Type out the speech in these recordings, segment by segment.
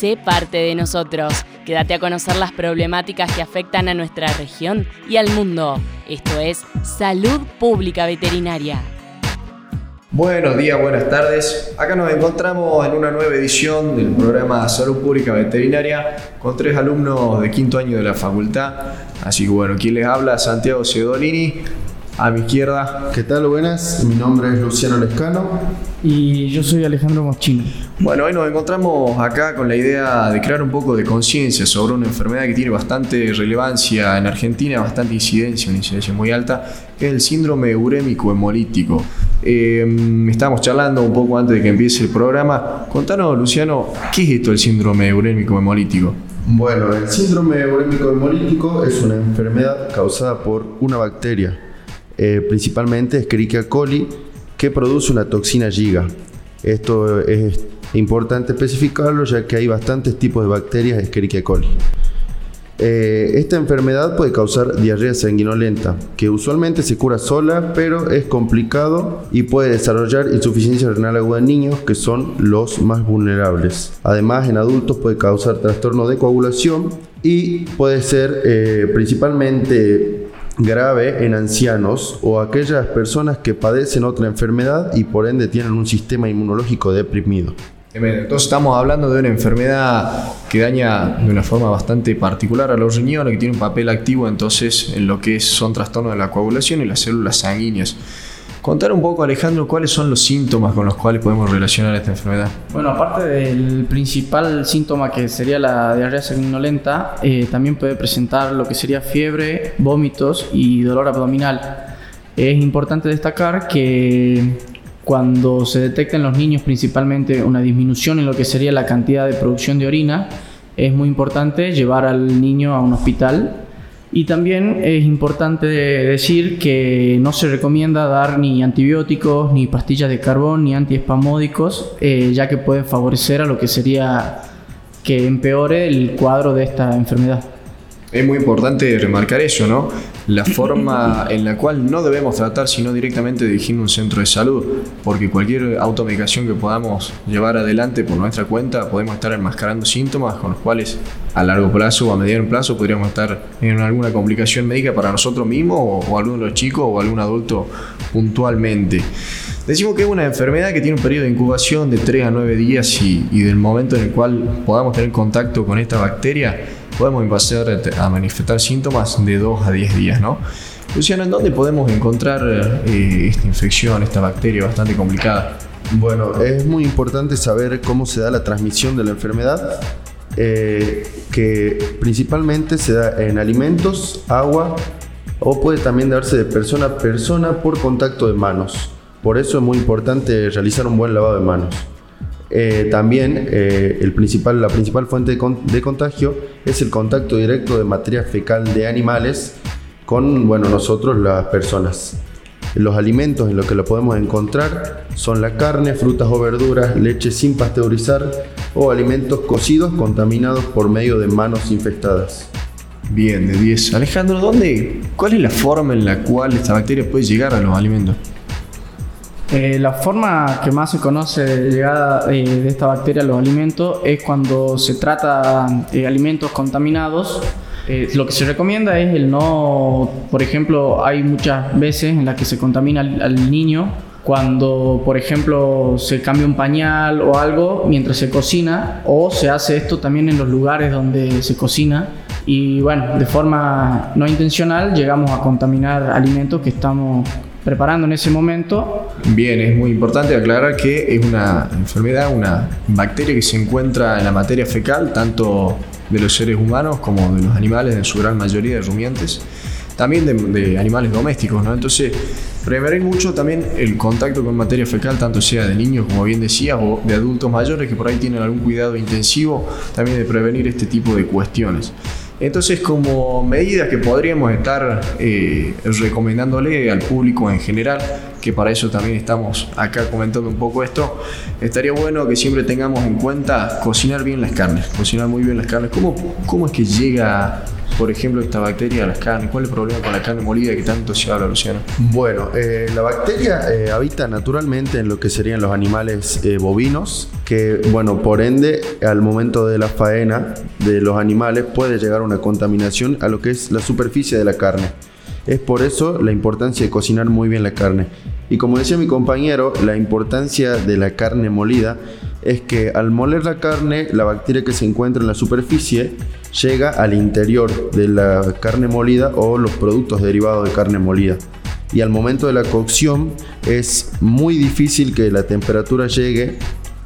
sé parte de nosotros. Quédate a conocer las problemáticas que afectan a nuestra región y al mundo. Esto es Salud Pública Veterinaria. Buenos días, buenas tardes. Acá nos encontramos en una nueva edición del programa Salud Pública Veterinaria con tres alumnos de quinto año de la facultad. Así que bueno, quien les habla, Santiago Cedolini, a mi izquierda. ¿Qué tal? Buenas, mi nombre es Luciano Lescano. Y yo soy Alejandro Moschino. Bueno, hoy nos encontramos acá con la idea de crear un poco de conciencia sobre una enfermedad que tiene bastante relevancia en Argentina, bastante incidencia, una incidencia muy alta, que es el síndrome urémico hemolítico. Eh, estábamos charlando un poco antes de que empiece el programa. Contanos, Luciano, ¿qué es esto el síndrome urémico hemolítico? Bueno, el síndrome urémico hemolítico es una enfermedad causada por una bacteria eh, principalmente Escherichia coli, que produce una toxina Giga. Esto es importante especificarlo ya que hay bastantes tipos de bacterias Escherichia coli. Eh, esta enfermedad puede causar diarrea sanguinolenta, que usualmente se cura sola, pero es complicado y puede desarrollar insuficiencia renal aguda en niños, que son los más vulnerables. Además, en adultos puede causar trastorno de coagulación y puede ser eh, principalmente grave en ancianos o aquellas personas que padecen otra enfermedad y por ende tienen un sistema inmunológico deprimido. Entonces estamos hablando de una enfermedad que daña de una forma bastante particular a los riñones, que tiene un papel activo entonces en lo que son trastornos de la coagulación y las células sanguíneas. Contar un poco, Alejandro, cuáles son los síntomas con los cuales podemos relacionar esta enfermedad. Bueno, aparte del principal síntoma que sería la diarrea sanguinolenta, eh, también puede presentar lo que sería fiebre, vómitos y dolor abdominal. Es importante destacar que cuando se detecta en los niños principalmente una disminución en lo que sería la cantidad de producción de orina, es muy importante llevar al niño a un hospital y también es importante decir que no se recomienda dar ni antibióticos, ni pastillas de carbón, ni antiespamódicos, eh, ya que pueden favorecer a lo que sería que empeore el cuadro de esta enfermedad. Es muy importante remarcar eso, ¿no? La forma en la cual no debemos tratar, sino directamente dirigirnos a un centro de salud, porque cualquier automedicación que podamos llevar adelante por nuestra cuenta, podemos estar enmascarando síntomas con los cuales a largo plazo o a mediano plazo podríamos estar en alguna complicación médica para nosotros mismos o, o alguno de los chicos o algún adulto puntualmente. Decimos que es una enfermedad que tiene un periodo de incubación de 3 a 9 días y, y del momento en el cual podamos tener contacto con esta bacteria, podemos empezar a manifestar síntomas de 2 a 10 días, ¿no? Luciano, ¿en dónde podemos encontrar eh, esta infección, esta bacteria bastante complicada? Bueno, es muy importante saber cómo se da la transmisión de la enfermedad, eh, que principalmente se da en alimentos, agua o puede también darse de persona a persona por contacto de manos. Por eso es muy importante realizar un buen lavado de manos. Eh, también eh, el principal, la principal fuente de, contagio es el contacto directo de materia fecal de animales con bueno, nosotros las personas. Los alimentos en los que lo podemos encontrar son la carne, frutas o verduras, leche sin pasteurizar o alimentos cocidos contaminados por medio de manos infectadas. Bien, de 10. Alejandro, ¿dónde, ¿cuál es la forma en la cual esta bacteria puede llegar a los alimentos? Eh, la forma que más se conoce de llegada eh, de esta bacteria a los alimentos es cuando se trata de alimentos contaminados. Eh, lo que se recomienda es el no, por ejemplo, hay muchas veces en las que se contamina al, niño cuando, por ejemplo, se cambia un pañal o algo mientras se cocina, o se hace esto también en los lugares donde se cocina. Y bueno, de forma no intencional llegamos a contaminar alimentos que estamos preparando en ese momento. Bien, es muy importante aclarar que es una enfermedad, una bacteria que se encuentra en la materia fecal, tanto de los seres humanos como de los animales, en su gran mayoría de rumiantes, también de, animales domésticos. Entonces, prevenir mucho también el contacto con materia fecal, tanto sea de niños, como bien decías, o de adultos mayores que por ahí tienen algún cuidado intensivo, también de prevenir este tipo de cuestiones. Entonces, como medidas que podríamos estar eh, recomendándole al público en general, que para eso también estamos acá comentando un poco esto, estaría bueno que siempre tengamos en cuenta cocinar bien las carnes, cocinar muy bien las carnes. ¿Cómo, cómo es que llega por ejemplo, esta bacteria a las carnes? ¿Cuál es el problema con la carne molida que tanto se habla, Luciano? Bueno, eh, la bacteria eh, habita naturalmente en lo que serían los animales eh, bovinos, que, bueno, por ende, al momento de la faena de los animales puede llegar una contaminación a lo que es la superficie de la carne. Es por eso la importancia de cocinar muy bien la carne. Y como decía mi compañero, la importancia de la carne molida es que al moler la carne, la bacteria que se encuentra en la superficie llega al interior de la carne molida o los productos derivados de carne molida. Y al momento de la cocción es muy difícil que la temperatura llegue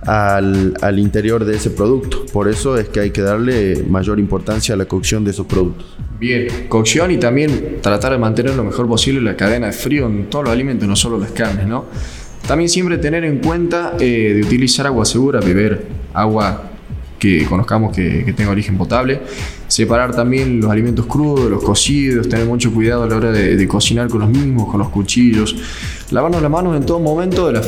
al, al, interior de ese producto. Por eso es que hay que darle mayor importancia a la cocción de esos productos. Bien, cocción y también tratar de mantener lo mejor posible la cadena de frío en todos los alimentos, no solo las carnes, ¿no? También siempre tener en cuenta eh, de utilizar agua segura, beber agua que conozcamos que, tenga origen potable. Separar también los alimentos crudos, los cocidos, tener mucho cuidado a la hora de, cocinar con los mismos, con los cuchillos. Lavarnos las manos en todo momento de la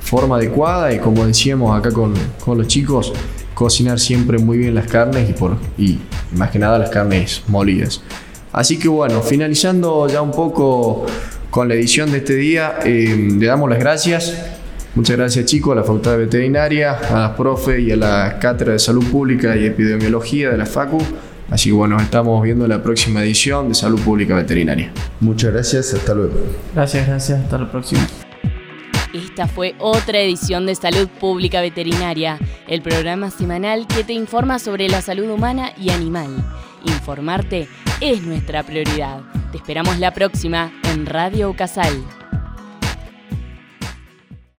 forma adecuada y como decíamos acá con, con los chicos, cocinar siempre muy bien las carnes y, por, y más que nada las carnes molidas. Así que bueno, finalizando ya un poco con la edición de este día. Eh, le damos las gracias. Muchas gracias chicos a la Facultad de Veterinaria, a las profe y a la Cátedra de Salud Pública y Epidemiología de la FACU. Así que bueno, nos estamos viendo en la próxima edición de Salud Pública Veterinaria. Muchas gracias, hasta luego. Gracias, gracias, hasta la próxima. Esta fue otra edición de Salud Pública Veterinaria, el programa semanal que te informa sobre la salud humana y animal. Informarte es nuestra prioridad. Te esperamos la próxima en Radio Casal.